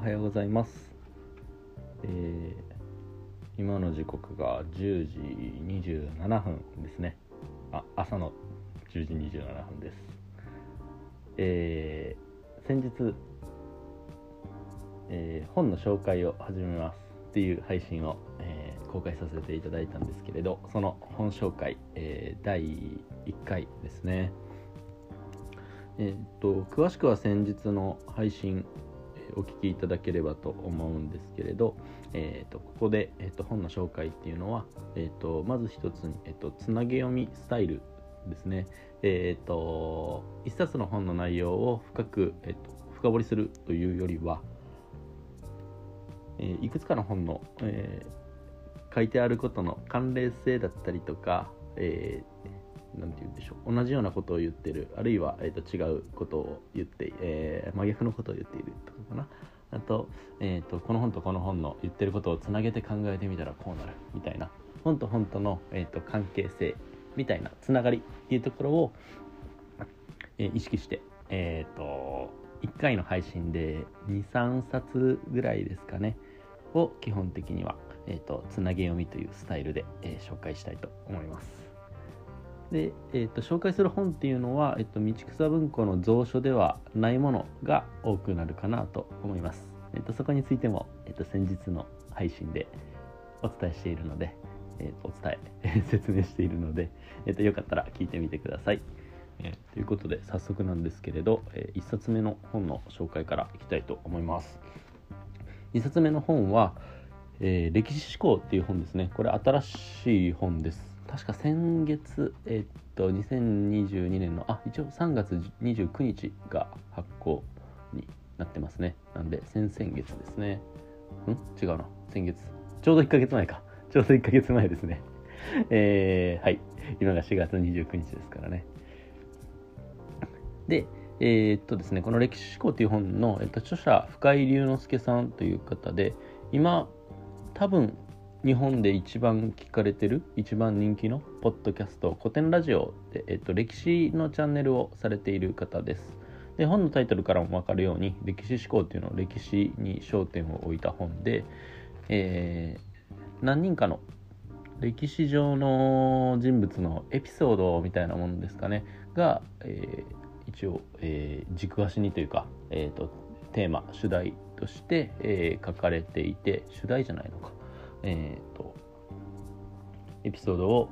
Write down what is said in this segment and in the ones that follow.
はようございます、えー、今の時刻が10時27分ですね。あ朝の10時27分です。えー、先日、えー、本の紹介を始めますっていう配信を、えー、公開させていただいたんですけれどその本紹介、えー、第1回ですね。えっと詳しくは先日の配信お聞きいただければと思うんですけれど、えー、とここで、えー、と本の紹介っていうのは、えー、とまず一つに、えー、とつなげ読みスタイルですね、えー、と一冊の本の内容を深く、えー、と深掘りするというよりは、えー、いくつかの本の、えー、書いてあることの関連性だったりとか、えーなんて言うんでしょう。同じようなことを言ってる。あるいは、えーと、違うことを言って、えー、真逆のことを言っているとかかな。あと,、えーと、この本とこの本の言ってることをつなげて考えてみたらこうなる。みたいな。本と本との、えーと、関係性みたいな。つながりっていうところを、えー、意識して、えー、と1回の配信で23冊ぐらいですかね。を基本的には、えー、とつなげ読みというスタイルで、えー、紹介したいと思います。で、えーと、紹介する本っていうのは、えーと、道草文庫の蔵書ではないものが多くなるかなと思います。えーと、そこについても、えー、と先日の配信でお伝えしているので、えー、とお伝え 説明しているので、えー、とよかったら聞いてみてください。えー、ということで早速なんですけれど、えー、1冊目の本の紹介からいきたいと思います。1冊目の本は、えー、歴史思考っていう本ですね。これ新しい本です。確か先月、えっと、2022年の、あ、一応3月29日が発行になってますね。なんで、先々月ですね。ん？違うな。先月。ちょうど1ヶ月前か。ちょうど1ヶ月前ですね。えー、はい。今が4月29日ですからね。で、えー、っとですね、この歴史思考という本の、えっと、著者、深井龍之介さんという方で、今、多分日本で一番聞かれてる一番人気のポッドキャスト古典ラジオで、えっと、歴史のチャンネルをされている方です。で本のタイトルからも分かるように歴史思考っていうのを歴史に焦点を置いた本で、えー、何人かの歴史上の人物のエピソードみたいなものですかねが、えー、一応、えー、軸足にというか、えーと、テーマ主題として、え、書かれていて主題じゃないのか。えっ、ー、と、エピソードを、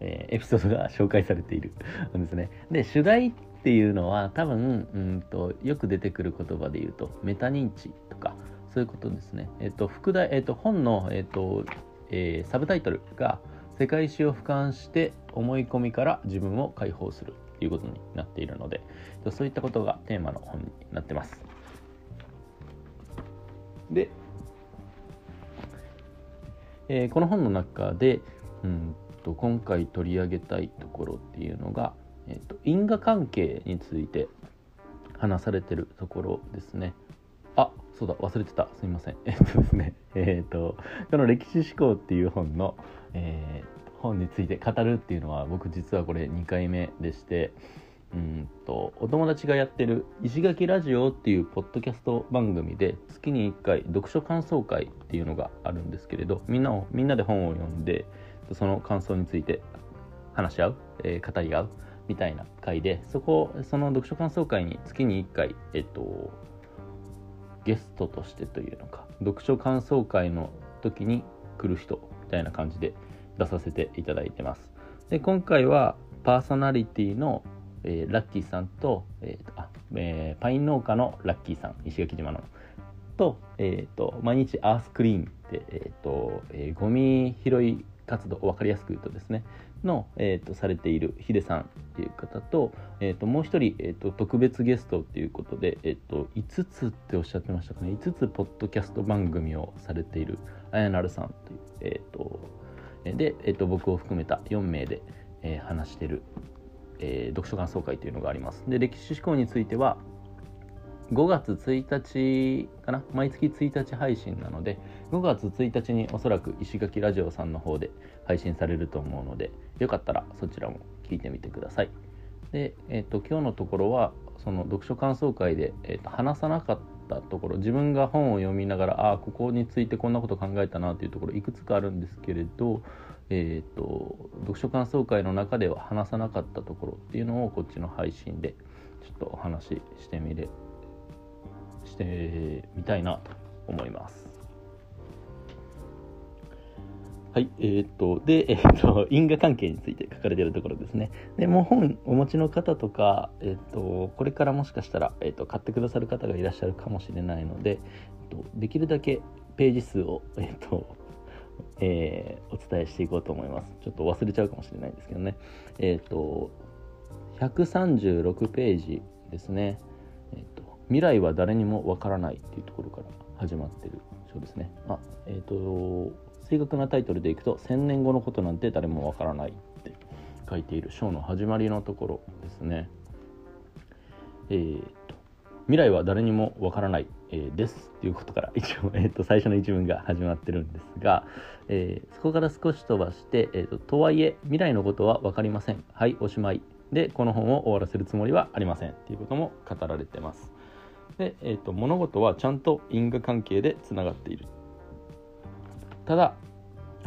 えー、エピソードが紹介されている んですね。で、主題っていうのは多分、うんと、よく出てくる言葉で言うと、メタ認知とか、そういうことですね。えっ、ー、と、副題、えっ、と、本の、えっ、と、えサブタイトルが、世界史を俯瞰して思い込みから自分を解放するということになっているので、そういったことがテーマの本になってます。で、えー、この本の中で、うんと今回取り上げたいところっていうのが、えーと、因果関係について話されてるところですね。あそうだ忘れてたすみません。えっとですねえっ、とこの「歴史思考」っていう本の、えー、本について語るっていうのは僕実はこれ2回目でしてうんとお友達がやってる石垣ラジオっていうポッドキャスト番組で月に1回読書感想会っていうのがあるんですけれどみんなをみんなで本を読んでその感想について話し合う、えー、語り合うみたいな回でそこその読書感想会に月に1回えっとゲストとしてというのか読書感想会の時に来る人みたいな感じで出させていただいてます。で今回はパーソナリティのえー、ラッキーさんと,、えーあえー、パイン農家のラッキーさん石垣島のと,、えーと、毎日アースクリーンって、えーとえー、ゴミ拾い活動分かりやすく言うとですねの、えーと、されているヒデさんっていう方と,、えーと、もう一人、えー、と特別ゲストっていうことで、えー、と5つっておっしゃってましたかね。5つポッドキャスト番組をされているあやなるさんという、えー、とで、えー、と僕を含めた4名で、えー、話してるえー、読書感想会というのがあります。で、歴史思考については、5月1日かな？毎月1日配信なので、5月1日におそらく石垣ラジオさんの方で配信されると思うので、よかったらそちらも聞いてみてください。で、え、ー、と、今日のところは、その読書感想会で、えーと、話さなかったところ自分が本を読みながらああここについてこんなこと考えたなというところいくつかあるんですけれど、えーと、読書感想会の中では話さなかったところっていうのをこっちの配信でちょっとお話ししてみれしてみたいなと思います。はい、えー、っと、で、えー、っと、因果関係について書かれてるところですね。で、もう本お持ちの方とか、えー、っと、これからもしかしたら、えっと、買ってくださる方がいらっしゃるかもしれないので、えっと、できるだけページ数を、えっと、えー、お伝えしていこうと思います。ちょっと忘れちゃうかもしれないんですけどね。えっと、136ページですね。えっと、未来は誰にもわからないっていうところから始まってる章ですね。あ、えっと、正確なタイトルでいくと「1000年後のことなんて誰もわからない」って書いている章の始まりのところですね。えーと、未来は誰にもわからない、えー、ですっていうことから 一応、えーと、最初の一文が始まってるんですが、えー、そこから少し飛ばして、えーと、とはいえ未来のことは分かりません。はいおしまい。でこの本を終わらせるつもりはありませんっていうことも語られてます。で、えー、と物事はちゃんと因果関係でつながっている。ただ、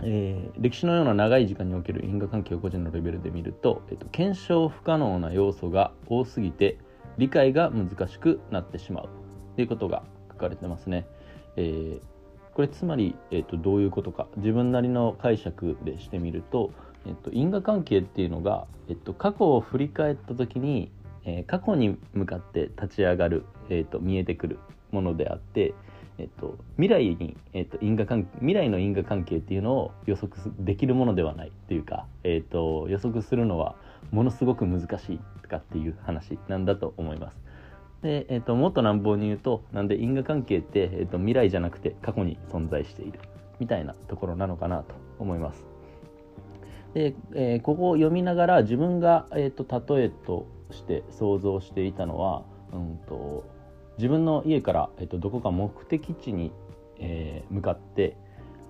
えー、歴史のような長い時間における因果関係を個人のレベルで見ると、えーと、検証不可能な要素が多すぎて理解が難しくなってしまうということがかれてますね。えー、これつまり、えーと、どういうことか自分なりの解釈でしてみると,、えーと、因果関係っていうのが、えー、と過去を振り返った時に、えー、過去に向かって立ち上がる、えー、と見えてくるものであってえっと、未来に、えっと、因果関未来の因果関係っていうのを予測できるものではないっていうか、えっと、予測するのはものすごく難しいとかっていう話なんだと思います。で、えっと、もっと乱暴に言うとなんで因果関係って、えっと、未来じゃなくて過去に存在しているみたいなところなのかなと思います。で、えー、ここを読みながら自分が、えっと、例えとして想像していたのは、うんと自分の家から、えっと、どこか目的地に、えー、向かって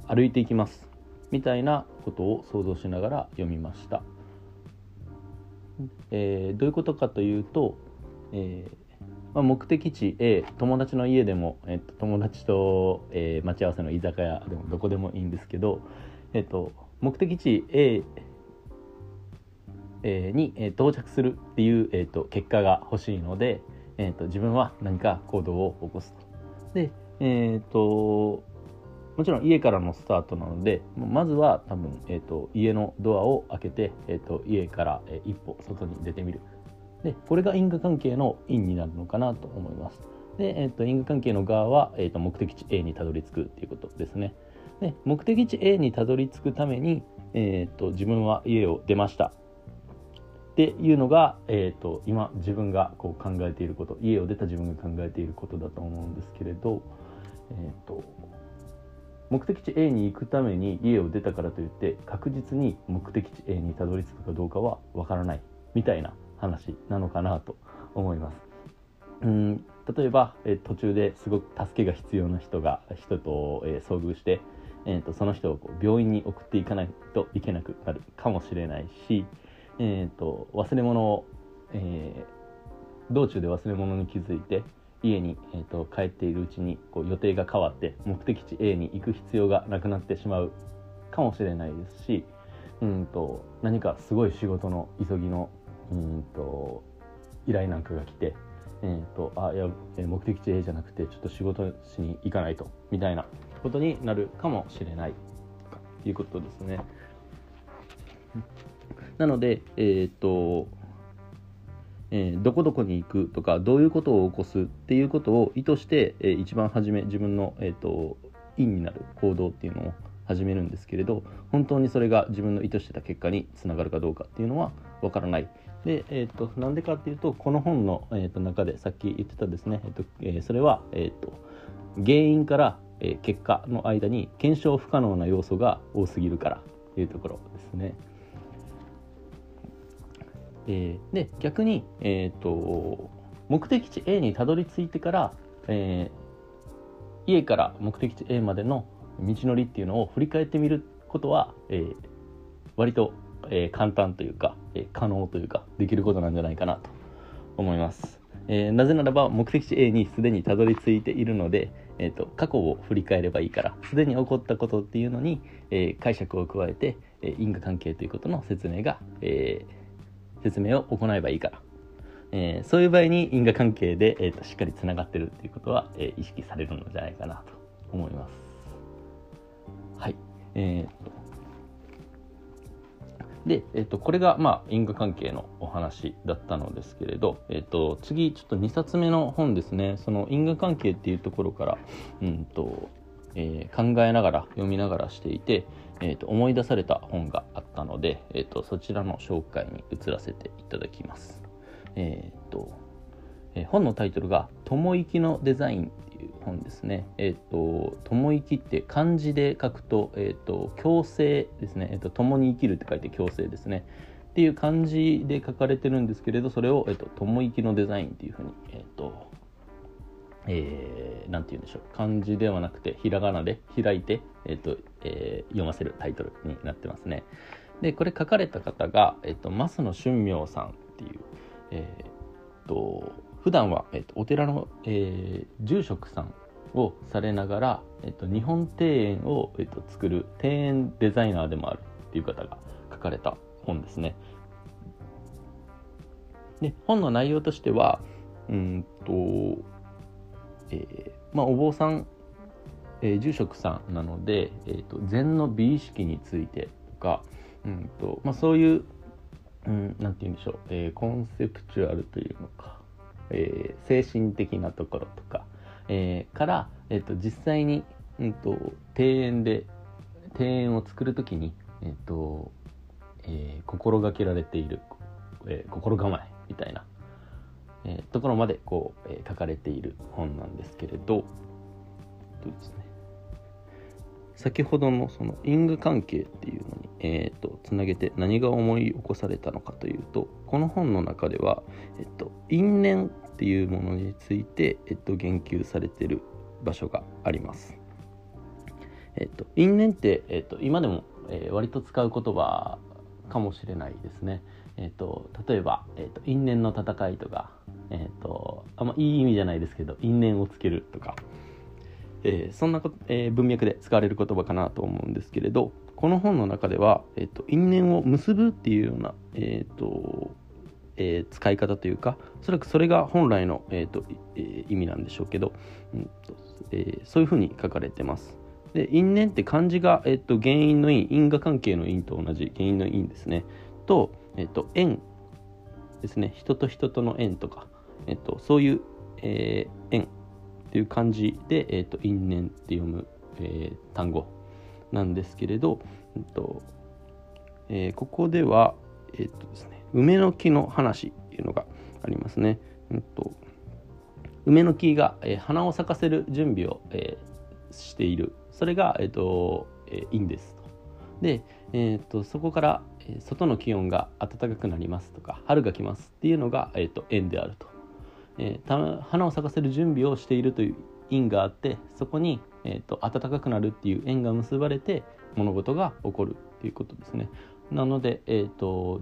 歩いていきますみたいなことを想像しながら読みました、えー、どういうことかというと、えーまあ、目的地 A 友達の家でも、えっと、友達と、えー、待ち合わせの居酒屋でもどこでもいいんですけど、えっと、目的地 A に到着するっていう、えー、と結果が欲しいので、えーと、自分は何か行動を起こすと。で、えっ、ー、と、もちろん家からのスタートなので、まずは多分、えーと、家のドアを開けて、えーと、家から、え一歩外に出てみる。で、これが因果関係の因になるのかなと思います。で、えー、と因果関係の側は、えー、と目的地 A にたどり着くっていうことですね。で、目的地 A にたどり着くために、えー、と自分は家を出ました。っていうのが、えーと、今自分がこう考えていること家を出た自分が考えていることだと思うんですけれど、えーと、目的地 A に行くために家を出たからといって確実に目的地 A にたどり着くかどうかはわからないみたいな話なのかなと思います。うん例えば、え、途中ですごく助けが必要な人が人と、え、遭遇して、えーとその人をこう病院に送っていかないといけなくなるかもしれないし、えーと、忘れ物を、えー、道中で忘れ物に気づいて家に、えーと、帰っているうちにこう予定が変わって目的地 A に行く必要がなくなってしまうかもしれないですしうんと何かすごい仕事の急ぎのうんと依頼なんかが来て、えーと、あいや目的地 A じゃなくてちょっと仕事しに行かないとみたいなことになるかもしれないということですね。なので、えっ、と、えー、どこどこに行くとかどういうことを起こすっていうことを意図して、えー、一番初め自分の、えーと、因になる行動っていうのを始めるんですけれど本当にそれが自分の意図してた結果につながるかどうかっていうのはわからない。で、えーと、なんでかっていうとこの本の、えーと、中でさっき言ってたですね、えーとえー、それは、えー、と原因から、えー、結果の間に検証不可能な要素が多すぎるからというところですね。えー、で逆に、えーと、目的地 A にたどり着いてから、えー、家から目的地 A までの道のりっていうのを振り返ってみることは、えー、割と、えー、簡単というか、え、可能というかできることなんじゃないかなと思います。えー、なぜならば目的地 A にすでにたどり着いているので、えーと、過去を振り返ればいいからすでに起こったことっていうのに、えー、解釈を加えて、え因果関係ということの説明が、え説明を行えばいいから、えそういう場合に因果関係で、えーと、しっかりつながってるっていうことは、え意識されるのじゃないかなと思います。はい、えーで、えっと、これが、まあ、因果関係のお話だったのですけれど、えっと、次、ちょっと2冊目の本ですね、その因果関係っていうところから、うんと、えー、考えながら、読みながらしていて、えーと、思い出された本があったので、えーと、そちらの紹介に移らせていただきます。えーとえ、本のタイトルが「友行きのデザイン」っていう本ですね。えっ、ー、と友行きって漢字で書くと,、えーと、共生ですね、えーと。共に生きるって書いて共生ですね。っていう漢字で書かれてるんですけれどそれを、えーと、友行きのデザインっていうふうに、えーとえー、なんて言うんでしょう漢字ではなくてひらがなで開いて、えーとえー、読ませるタイトルになってますね。でこれ書かれた方が、えーと、増野俊明さんっていう、えーと、普段は、えーと、お寺の、えー、住職さんをされながら、えー、と日本庭園を、えー、と作る庭園デザイナーでもあるっていう方が書かれた本ですね。で本の内容としてはうんとえー、まあ、お坊さん、えー、住職さんなので、えーと、禅の美意識についてとか、うんとまあ、そういう、う、んて言うんでしょう、えー、コンセプチュアルというのか、えー、精神的なところとか、えー、から、えーと、実際に、うんと、庭園で庭園を作る時に、えーとえー、心がけられている、えー、心構えみたいなえー、ところまでこう、えー、書かれている本なんですけれどとですね？先ほどのその因果関係っていうのに、えーと、つなげて何が思い起こされたのかというとこの本の中では、えっと、因縁っていうものについて、えっと、言及されてる場所があります。えっと、因縁って、えっと、今でも、えー、割と使う言葉かもしれないですね。えっと、例えば、えっと、因縁の戦いとか、えっ、と、あんまいい意味じゃないですけど、因縁をつけるとか、えー、そんなえー、文脈で使われる言葉かなと思うんですけれど、この本の中では、えっ、と、因縁を結ぶっていうような、えっ、と、えー、使い方というかおそらくそれが本来の、えーとえー、意味なんでしょうけど、うんえ、そういうふうに書かれてます。で因縁って漢字が、えーと、原因の因因果関係の因と同じ原因の因ですね。と,、えーと縁ですね。人と人との縁とかえっと、そういう、え、縁。っていう漢字で、えっと、因縁って読む、えー、単語なんですけれど、えっとえー、ここでは、えっとですね、梅の木の話っていうのがありますね。えっと、梅の木が、えー、花を咲かせる準備を、えー、している。それが、えっと、えー、因ですと。で、えーと、そこから、外の気温が暖かくなりますとか春が来ますっていうのが、えーと縁であると。えー、花を咲かせる準備をしているという因があってそこに、えーと、暖かくなるっていう縁が結ばれて物事が起こるっていうことですね。なので、えーと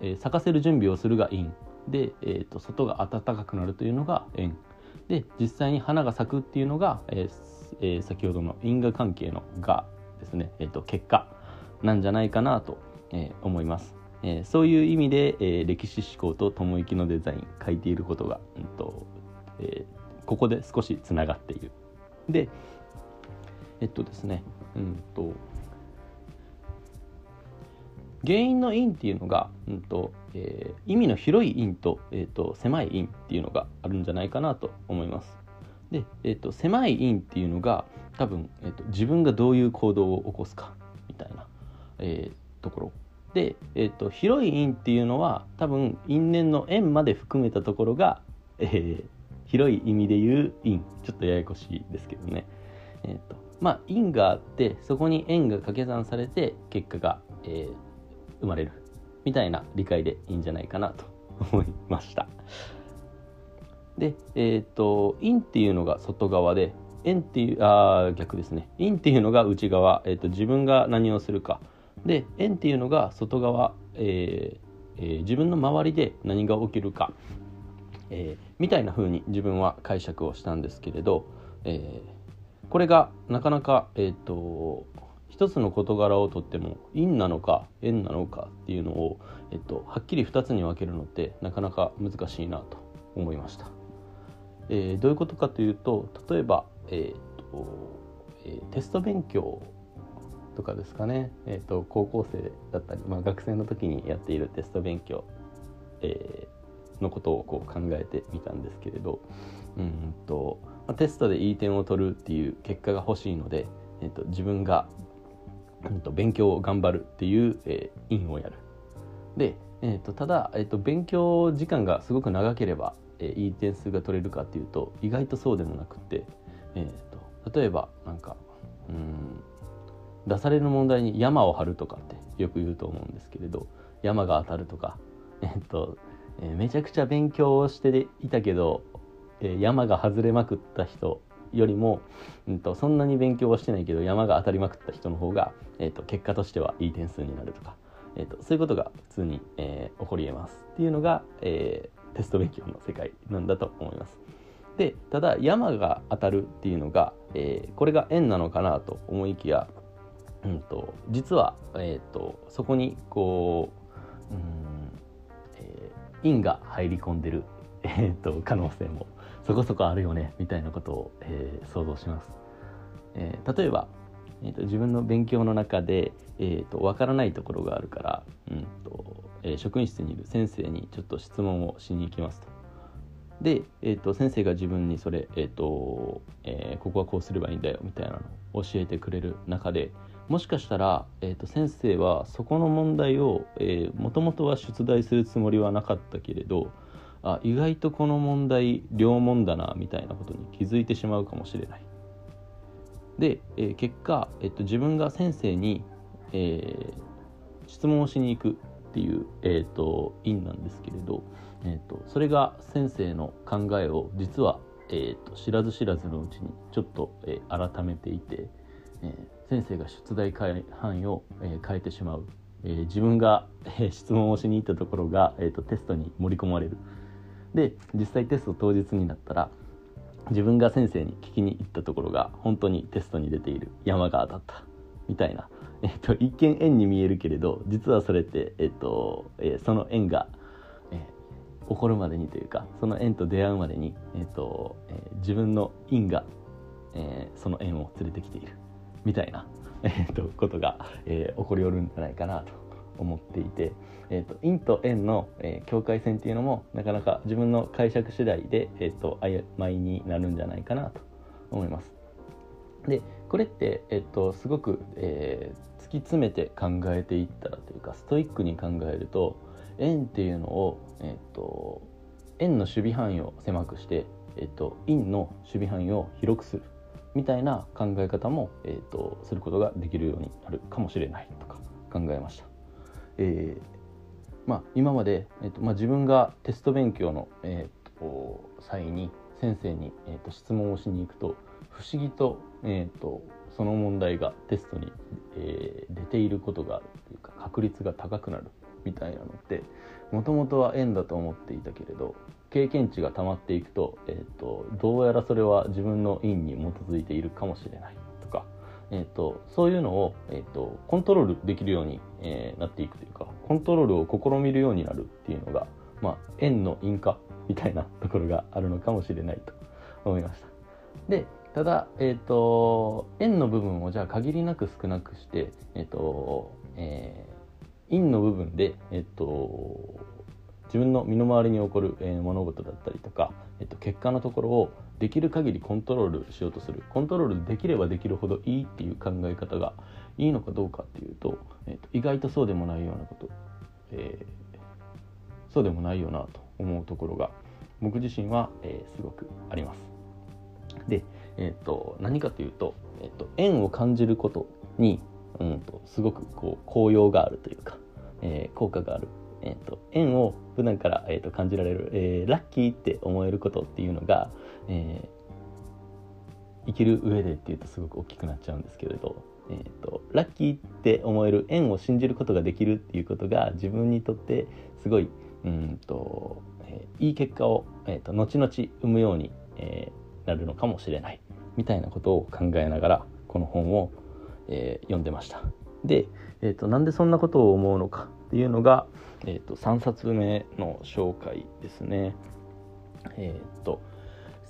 えー、咲かせる準備をするが因で、えーと、外が暖かくなるというのが縁で実際に花が咲くっていうのが、えーえー、先ほどの因果関係の「が」ですね、えーと結果なんじゃないかなと、えー、思います。えー、そういう意味で、えー、歴史思考と友行のデザイン書いていることが、うんとえー、ここで少しつながっている。でえっとですねうんと原因の因っていうのが、うんとえー、意味の広い因と,、えーと、狭い因っていうのがあるんじゃないかなと思います。で、えーと、狭い因っていうのが多分、えーと、自分がどういう行動を起こすかみたいな、えー、ところで、えーと、広い因っていうのは多分因縁の縁まで含めたところが、えー、広い意味で言う因ちょっとややこしいですけどね、えーとまあ、因があってそこに縁が掛け算されて結果が、えー、生まれる。みたいな理解でいいんじゃないかなと 思いました。で、えっ、ー、と因っていうのが外側で縁っていうあ逆ですね。因っていうのが内側、えーと自分が何をするか。で円っていうのが外側、えーえー、自分の周りで何が起きるかえー、みたいな風に自分は解釈をしたんですけれど、えー、これがなかなか、えーと、一つの事柄をとっても陰なのか縁なのかっていうのを、えーと、はっきり2つに分けるのってなかなか難しいなと思いました。えー、どういうことかというと例えば、えーとえテスト勉強とかですかね、えーと、高校生だったり、まあ、学生の時にやっているテスト勉強、えー、のことをこう考えてみたんですけれどうんと、まあ、テストでいい点を取るっていう結果が欲しいので、えーと、自分が、うんと、勉強を頑張るっていう、えー、因をやる。で、えー、とただ、えー、と勉強時間がすごく長ければ、えー、いい点数が取れるかっていうと意外とそうでもなくて、えー、と例えばなんかうん出される問題に山を張るとかってよく言うと思うんですけれど山が当たるとか、えっとえー、めちゃくちゃ勉強をしていたけど、えー、山が外れまくった人よりも、うんと、そんなに勉強はしてないけど山が当たりまくった人の方が、えーと、結果としてはいい点数になるとか、えーと、そういうことが普通に、えー、起こりえますっていうのが、えー、テスト勉強の世界なんだと思います。でただ山が当たるっていうのが、えー、これが縁なのかなと思いきやうんと、実は、えーと、そこにこう、うんえー、因が入り込んでる、えーと、可能性もそこそこあるよねみたいなことを、えー、想像します。えー、例えば、えーと、自分の勉強の中で、えー、と分からないところがあるから、うんとえー、職員室にいる先生にちょっと質問をしに行きますと。で、えーと、先生が自分にそれ、えーとえー、ここはこうすればいいんだよみたいなのを教えてくれる中でもしかしたら、えーと、先生はそこの問題をもともとは出題するつもりはなかったけれどあ意外とこの問題両問だなみたいなことに気づいてしまうかもしれない。で、えー、結果、えーと、自分が先生に、えー、質問をしに行くっていう、えーと、因なんですけれど、えーと、それが先生の考えを実は、えー、と知らず知らずのうちにちょっと、えー、改めていて、えー、先生が出題範囲を、え、変えてしまう、えー、自分が、え、質問をしに行ったところが、えーと、テストに盛り込まれる。で実際テスト当日になったら自分が先生に聞きに行ったところが本当にテストに出ている。山が当たった。みたいな、えーと、一見円に見えるけれど実はそれって、えーとえー、その円が、えー、起こるまでにというかその円と出会うまでに、えーとえー、自分の因が、えー、その円を連れてきている。みたいな、えーと、ことが、えー、起こりうるんじゃないかなと思っていて、えーと、陰と円の、えー、境界線っていうのもなかなか自分の解釈次第で、えーと、曖昧になるんじゃないかなと思います。でこれって、えー、とすごく、えー、突き詰めて考えていったらというかストイックに考えると円っていうのを、えー、と円の守備範囲を狭くして、えー、と陰の守備範囲を広くするみたいな考え方も、えーと、することができるようになるかもしれないとか考えました。えーまあ、今まで、えーとまあ、自分がテスト勉強の、えーと、際に先生に、えーと、質問をしに行くと不思議と,、えーと、その問題がテストに、えー、出ていることがあるというか確率が高くなるみたいなのってもともとは縁だと思っていたけれど経験値が溜まっていくと,、えーと、どうやらそれは自分の因に基づいているかもしれないとか、えーと、そういうのを、えーと、コントロールできるように、えー、なっていくというかコントロールを試みるようになるっていうのが、まあ、縁の因果みたいなところがあるのかもしれないと思いました。でただ、えーと、円の部分をじゃあ限りなく少なくして、えーとえー、陰の部分で、えーと自分の身の回りに起こる、えー、物事だったりとか、えっと、結果のところをできる限りコントロールしようとするコントロールできればできるほどいいっていう考え方がいいのかどうかっていうと、えっと、意外とそうでもないようなこと、えー、そうでもないよなと思うところが僕自身は、えー、すごくあります。で、えっと何かというと、えっと縁を感じることに、うんと、すごくこう効用があるというか、え、効果があるえーと、縁を普段から、えーと、感じられる、えー、ラッキーって思えることっていうのが、えー、生きる上でっていうとすごく大きくなっちゃうんですけれど、えーと、ラッキーって思える縁を信じることができるっていうことが自分にとってすごい、うんと、えー、いい結果を、えーと、後々生むように、えー、なるのかもしれないみたいなことを考えながらこの本を、えー、読んでました。で、えーと、なんでそんなことを思うのかっていうのが、えーと、3冊目の紹介ですね。えっ、ー、と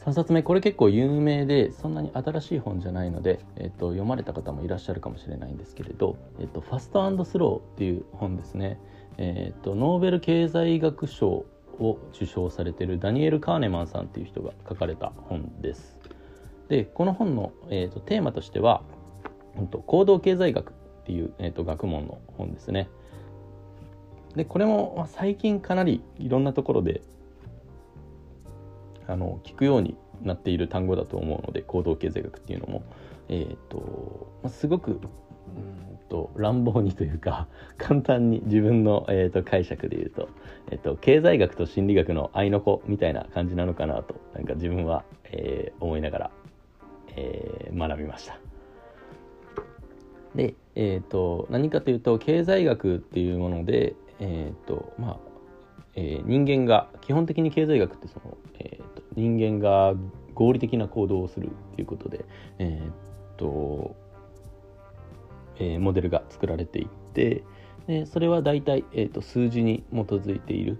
3冊目これ結構有名でそんなに新しい本じゃないので、えーと、読まれた方もいらっしゃるかもしれないんですけれど「えーと、ファストスロー」っていう本ですね、えーと、ノーベル経済学賞を受賞されているダニエル・カーネマンさんっていう人が書かれた本です。でこの本の、えー、とテーマとしては、と行動経済学っていう、えー、と学問の本ですね。でこれも最近かなりいろんなところであの聞くようになっている単語だと思うので行動経済学っていうのも、えーとまあ、すごくうんと乱暴にというか 簡単に自分の、えーと、解釈で言うと,、えーと、経済学と心理学の合いの子みたいな感じなのかなとなんか自分は、えー、思いながら、えー、学びました。で、えーと、何かというと経済学っていうもので、えーとまあえー、人間が基本的に経済学ってその、えーと、人間が合理的な行動をするっていうことで、えーとえー、モデルが作られていってでそれは大体、えーと、数字に基づいている。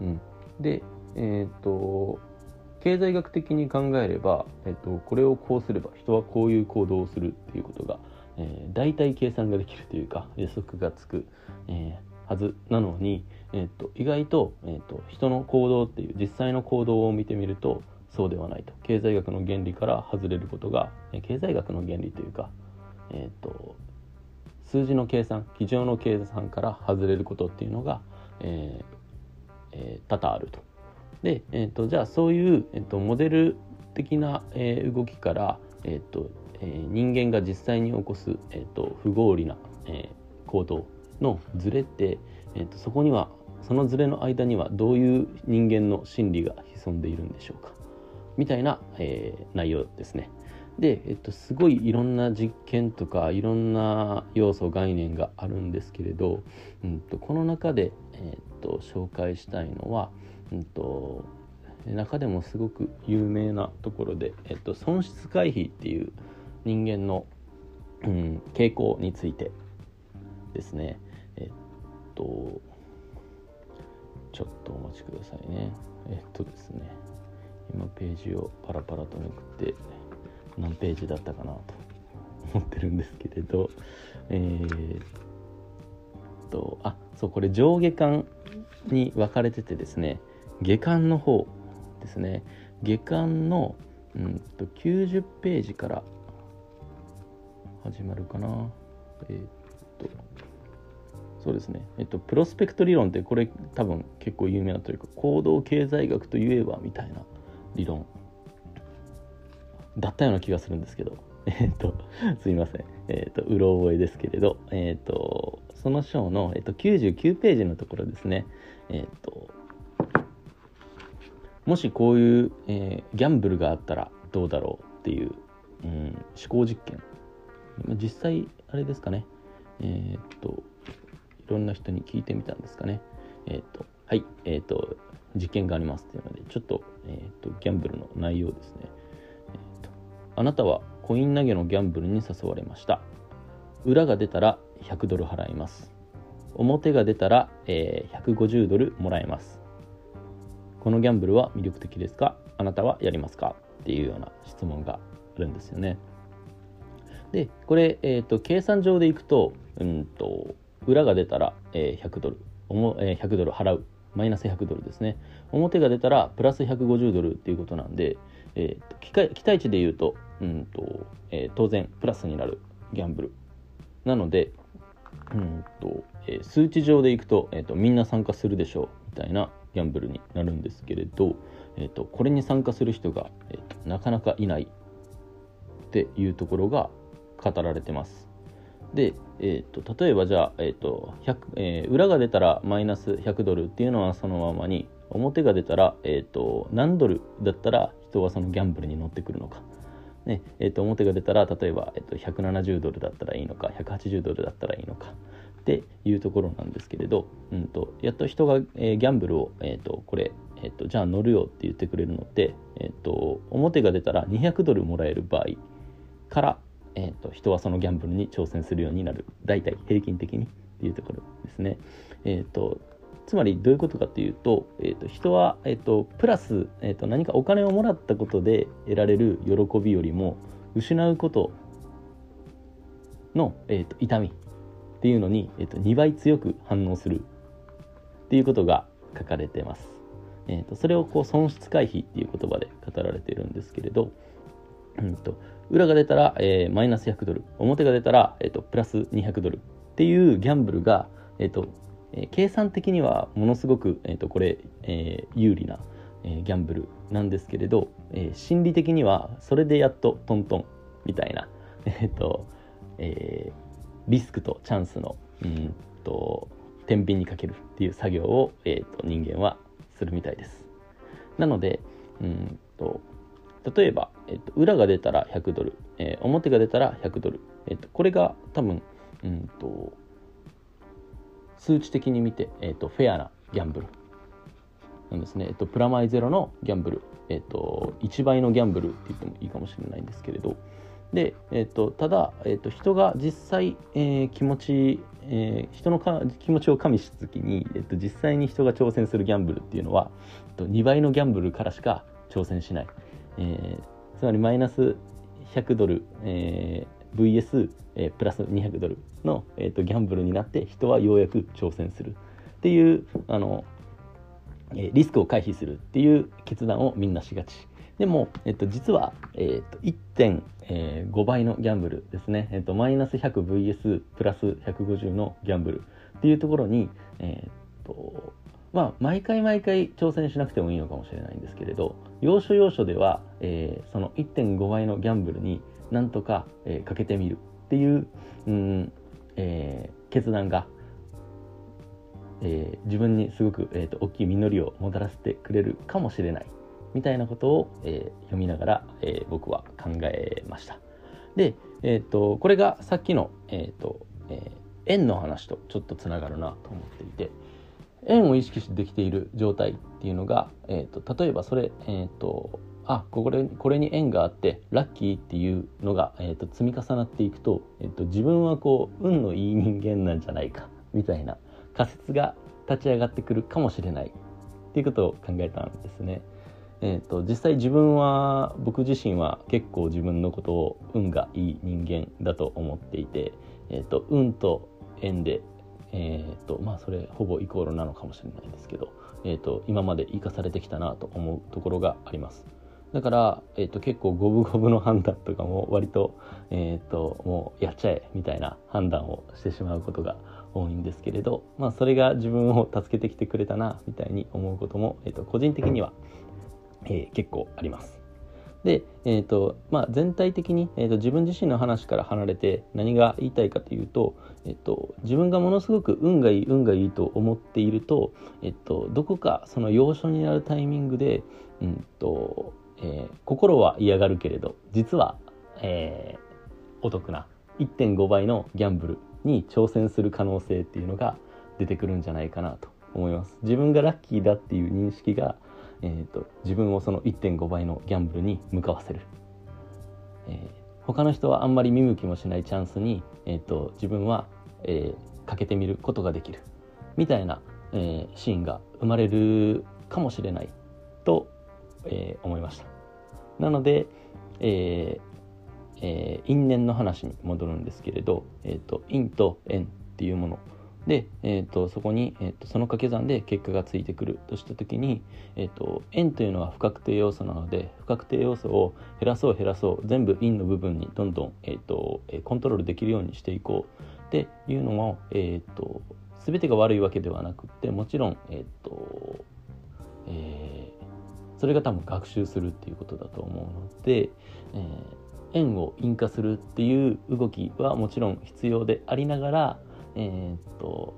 うん、で、えーと、経済学的に考えれば、えーと、これをこうすれば人はこういう行動をするっていうことが、えー、大体計算ができるというか予測がつく、えー、はずなのに、えーと、意外と,、えーと、人の行動っていう実際の行動を見てみるとそうではないと経済学の原理から外れることが、え経済学の原理というか、えーと、数字の計算机上の計算から外れることっていうのが、えーえー、多々あると。で、えー、とじゃあそういう、えー、とモデル的な、えー、動きから、えーとえー、人間が実際に起こす、えー、と不合理な、え、行動のズレって、えー、とそこにはそのズレの間にはどういう人間の心理が潜んでいるんでしょうか？みたいな、えー、内容ですね。で、えっと、すごいいろんな実験とかいろんな要素概念があるんですけれど、うんと、この中で、えっと、紹介したいのは、うんと、中でもすごく有名なところで、えっと、損失回避っていう人間の、うん、傾向についてですね。とちょっとお待ちくださいね。えっとですね。今ページをパラパラとめくって何ページだったかなと 思ってるんですけれどえー、っとあそうこれ上下巻に分かれててですね下巻の方ですね。下巻のうんと90ページから始まるかな。えー、っとそうですね、えっと、プロスペクト理論ってこれ多分結構有名なというか行動経済学といえばみたいな理論。だったような気がするんですけど、えっと、すいません、えっと、うろ覚えですけれど、えっと、その章の、えっと、99ページのところですね、えっと、もしこういう、えー、ギャンブルがあったらどうだろうっていう、うん、思考実験。実際あれですかね。えっといろんな人に聞いてみたんですかね。えっ、ー、と、はい、えっ、ー、と、実験がありますっていうので、ちょっと、えっ、と、ギャンブルの内容ですね。えっ、と、あなたはコイン投げのギャンブルに誘われました。裏が出たら100ドル払います。表が出たら、えー、150ドルもらえます。このギャンブルは魅力的ですか？あなたはやりますか？っていうような質問があるんですよね。で、これ、えっ、ー、と、計算上でいくと、うんと、裏が出たら、えー、100ドル、え、100ドル払う。マイナス100ドルですね。表が出たらプラス150ドルっていうことなんで、えー、期待値で言うと,、うんとえー、当然プラスになるギャンブル。なので、うんとえー、数値上でいくと,、えーと、みんな参加するでしょうみたいなギャンブルになるんですけれど、えーと、これに参加する人が、えーとなかなかいないっていうところが語られてます。で、えーと、例えばじゃあ、えーとえー、裏が出たらマイナス100ドルっていうのはそのままに表が出たら、えーと、何ドルだったら人はそのギャンブルに乗ってくるのか、ねえーと、表が出たら例えば、えー、と170ドルだったらいいのか180ドルだったらいいのかっていうところなんですけれど、うんと、やっと人が、えー、ギャンブルを、えーと、これ、えーと、じゃあ乗るよって言ってくれるので、えー、と表が出たら200ドルもらえる場合から、えー、と人はそのギャンブルに挑戦するようになる大体平均的にっていうところですね。えー、とつまりどういうことかというと,、えー、と人は、えー、とプラス、えー、と何かお金をもらったことで得られる喜びよりも失うことの、えー、と痛みっていうのに、えー、と2倍強く反応するっていうことが書かれてます。えー、とそれをこう損失回避っていう言葉で語られているんですけれど、うんと、裏が出たら、えー、マイナス100ドル表が出たら、えーと、プラス200ドルっていうギャンブルが、えーとえー、計算的にはものすごく、えー、とこれ、えー、有利な、えー、ギャンブルなんですけれど、えー、心理的にはそれでやっとトントンみたいな、えーとえー、リスクとチャンスのうんと天秤にかけるっていう作業を、えーと、人間はするみたいです。なのでうんと例えば、えーと、裏が出たら100ドル、えー、表が出たら100ドル、えーと、これが多分うんと数値的に見て、えー、とフェアなギャンブル。なんですね、えー、とプラマイゼロのギャンブル、えー、と1倍のギャンブルって言ってもいいかもしれないんですけれど、で、えーと、ただ、えーと、人が実際、えー、気持ち、えー、人のか気持ちを加味した時に、えーと、実際に人が挑戦するギャンブルっていうのは、えー、と2倍のギャンブルからしか挑戦しない、えー、つまりマイナス100ドル、えー、VS、えー、プラス200ドルの、えー、とギャンブルになって人はようやく挑戦するっていうあの、えー、リスクを回避するっていう決断をみんなしがち。でも、えっと、実は、えっと、1.5倍のギャンブルですね、えっと、マイナス 100vs プラス150のギャンブルっていうところに、えっとまあ、毎回毎回挑戦しなくてもいいのかもしれないんですけれど要所要所では、えー、その1.5倍のギャンブルになんとか、えー、かけてみるっていう、うんえー、決断が、えー、自分にすごく、えーと大きい実りをもたらせてくれるかもしれないみたいなことを、えー、読みながら、えー、僕は考えました。で、えーと、これがさっきの、えーとえー、円の話とちょっとつながるなと思っていて円を意識してできている状態っていうのが、えーと、例えばそれ、えーと、あこれこれに縁があってラッキーっていうのが、えー、と積み重なっていくと,、えー、と自分はこう運のいい人間なんじゃないかみたいな仮説が立ち上がってくるかもしれないっていうことを考えたんですね。えーと、実際自分は僕自身は結構自分のことを運がいい人間だと思っていて、えーと、運と縁で、えーとまあ、それほぼイコールなのかもしれないんですけど、えー、と今まで生かされてきたなと思うところがあります。だから、えー、と結構五分五分の判断とかも割と,、えー、ともうやっちゃえみたいな判断をしてしまうことが多いんですけれど、まあ、それが自分を助けてきてくれたなみたいに思うことも、えー、と個人的にはえー、結構あります。で、えーとまあ、全体的に、えーと、自分自身の話から離れて何が言いたいかというと,、えーと、自分がものすごく運がいい運がいいと思っていると,、えー、とどこかその要所になるタイミングで、うんとえー、心は嫌がるけれど実は、えー、お得な1.5倍のギャンブルに挑戦する可能性っていうのが出てくるんじゃないかなと思います。自分がラッキーだっていう認識がえーと、自分をその1.5倍のギャンブルに向かわせる、えー、他の人はあんまり見向きもしないチャンスに、えーと、自分は、えー、かけてみることができる。みたいな、えー、シーンが生まれるかもしれないと、えー、思いました。なので、えーえー、因縁の話に戻るんですけれど、えーと因と縁っていうもの。で、えーと、そこに、えーと、その掛け算で結果がついてくるとした時に、えーと、円というのは不確定要素なので不確定要素を減らそう減らそう全部陰の部分にどんどん、えー、とコントロールできるようにしていこう。っていうのも、えー、と全てが悪いわけではなくてもちろん、えーとえー、それが多分学習するっていうことだと思うので、えー、円を陰化するっていう動きはもちろん必要でありながらえー、と、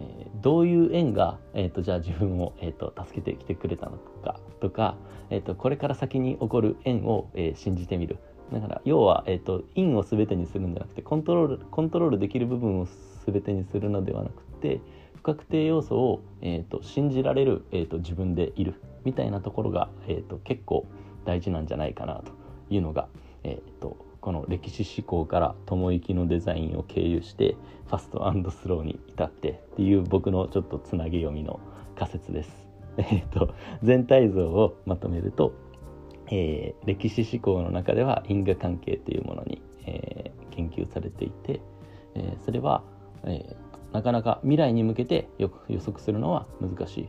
えー、どういう縁が、えー、っとじゃあ自分を、えー、っと助けてきてくれたのかとか、えー、っとこれから先に起こる縁を、えー、信じてみるだから要は、えーと、インを全てにするんじゃなくてコントロールコントロールできる部分を全てにするのではなくて不確定要素を、えーと、信じられる、えーと、自分でいるみたいなところが、えー、と結構大事なんじゃないかなというのが、えー、とこの歴史思考から友行のデザインを経由してファストスローに至ってっていう僕のちょっとつなげ読みの仮説です。えー、と全体像をまとめるとえー、歴史思考の中では因果関係というものに、えー、研究されていて、えー、それは、えなかなか未来に向けてよく予測するのは難しい。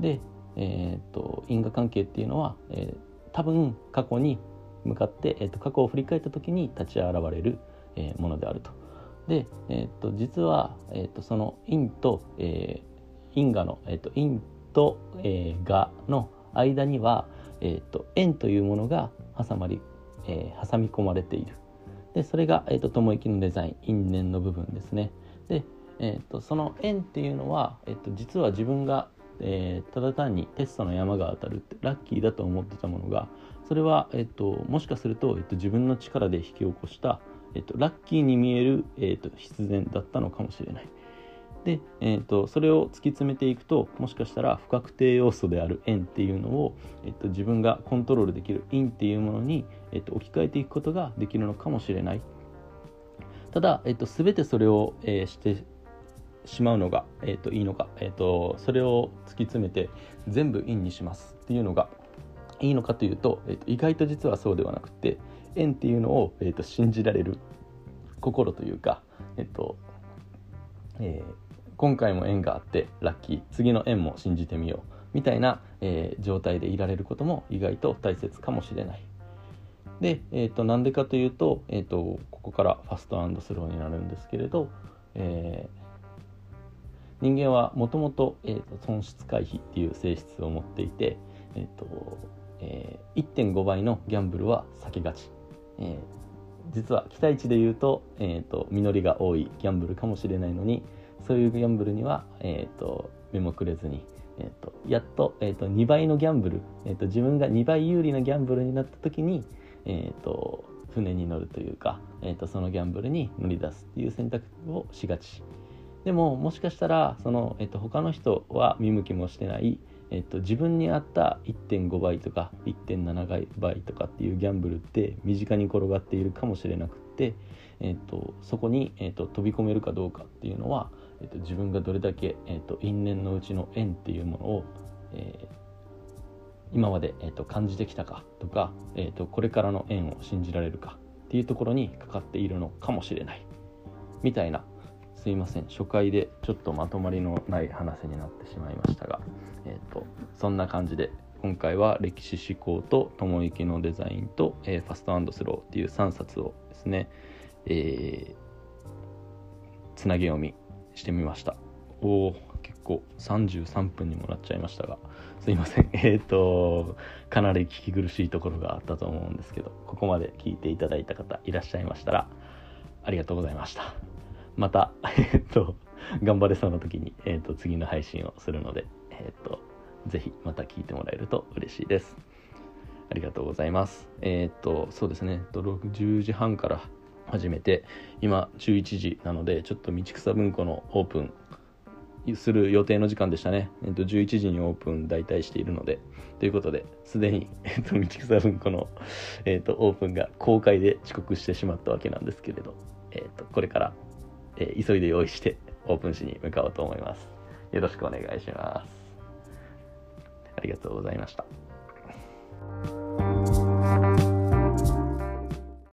で、えーと、因果関係っていうのは、え多分過去に向かって、えーと、過去を振り返った時に立ち現れる、えものであると。で、えーと、実は、えー、とその因と、え因果の、えー、と因と、えー、の間には、えーと、円というものが挟まり、えー、挟み込まれているでそれが、えーと、友行のデザイン因縁の部分ですねで、えーと、その円っていうのは、えー、と実は自分が、えー、ただ単にテストの山が当たるってラッキーだと思ってたものがそれは、えー、ともしかすると,、えー、と自分の力で引き起こした、えー、とラッキーに見える、えー、と必然だったのかもしれない。で、えーと、それを突き詰めていくともしかしたら不確定要素である円っていうのを、えーと、自分がコントロールできる因っていうものに、えーと、置き換えていくことができるのかもしれない。ただ、えー、と全てそれを、えー、してしまうのが、えー、といいのか、えー、とそれを突き詰めて全部因にしますっていうのがいいのかというと,、えー、と意外と実はそうではなくて円っていうのを、えー、と信じられる心というか、えっ、ー、とえー、今回も縁があってラッキー次の縁も信じてみようみたいな、えー、状態でいられることも意外と大切かもしれない。で、えーと、なんでかというと,、えーと、ここからファストスローになるんですけれど、えー、人間はもともと損失回避っていう性質を持っていて、えーとえー、1.5倍のギャンブルは避けがち。えー、実は期待値で言うと,、えーと実りが多いギャンブルかもしれないのにそういうギャンブルには、えーと、目もくれずに、えーと、やっと,、えーと、2倍のギャンブル、えー、と自分が2倍有利なギャンブルになった時に、えー、と船に乗るというか、えー、とそのギャンブルに乗り出すっていう選択をしがち。でももしかしたらその、えー、と他の人は見向きもしてない、えー、と自分に合った1.5倍とか1.7倍とかっていうギャンブルって身近に転がっているかもしれなくって、えー、とそこに、えー、と飛び込めるかどうかっていうのはえーと、自分がどれだけ、えーと、因縁のうちの縁っていうものを、えー、今まで、えーと、感じてきたかとか、えー、とこれからの縁を信じられるかっていうところにかかっているのかもしれないみたいなすいません初回でちょっとまとまりのない話になってしまいましたが、えー、とそんな感じで今回は歴史思考と友行のデザインと、えー、ファストスローっていう3冊をですね、えー、つなげ読みしてみました。おお結構33分にもなっちゃいましたがすいません。えっ、ー、とかなり聞き苦しいところがあったと思うんですけどここまで聞いていただいた方いらっしゃいましたらありがとうございました。また えっ、ー、と頑張れそうな時に、えーと、次の配信をするのでえっ、ー、とぜひまた聞いてもらえると嬉しいです。ありがとうございます。えっ、とそうですね。10時半から始めて今11時なのでちょっと道草文庫のオープンする予定の時間でしたね、えっと、11時にオープン大体しているので。ということですでに、えっと、道草文庫の、えっと、オープンが公開で遅刻してしまったわけなんですけれど、えっと、これから、えー、急いで用意してオープンしに向かおうと思います。よろしくお願いします。ありがとうございました。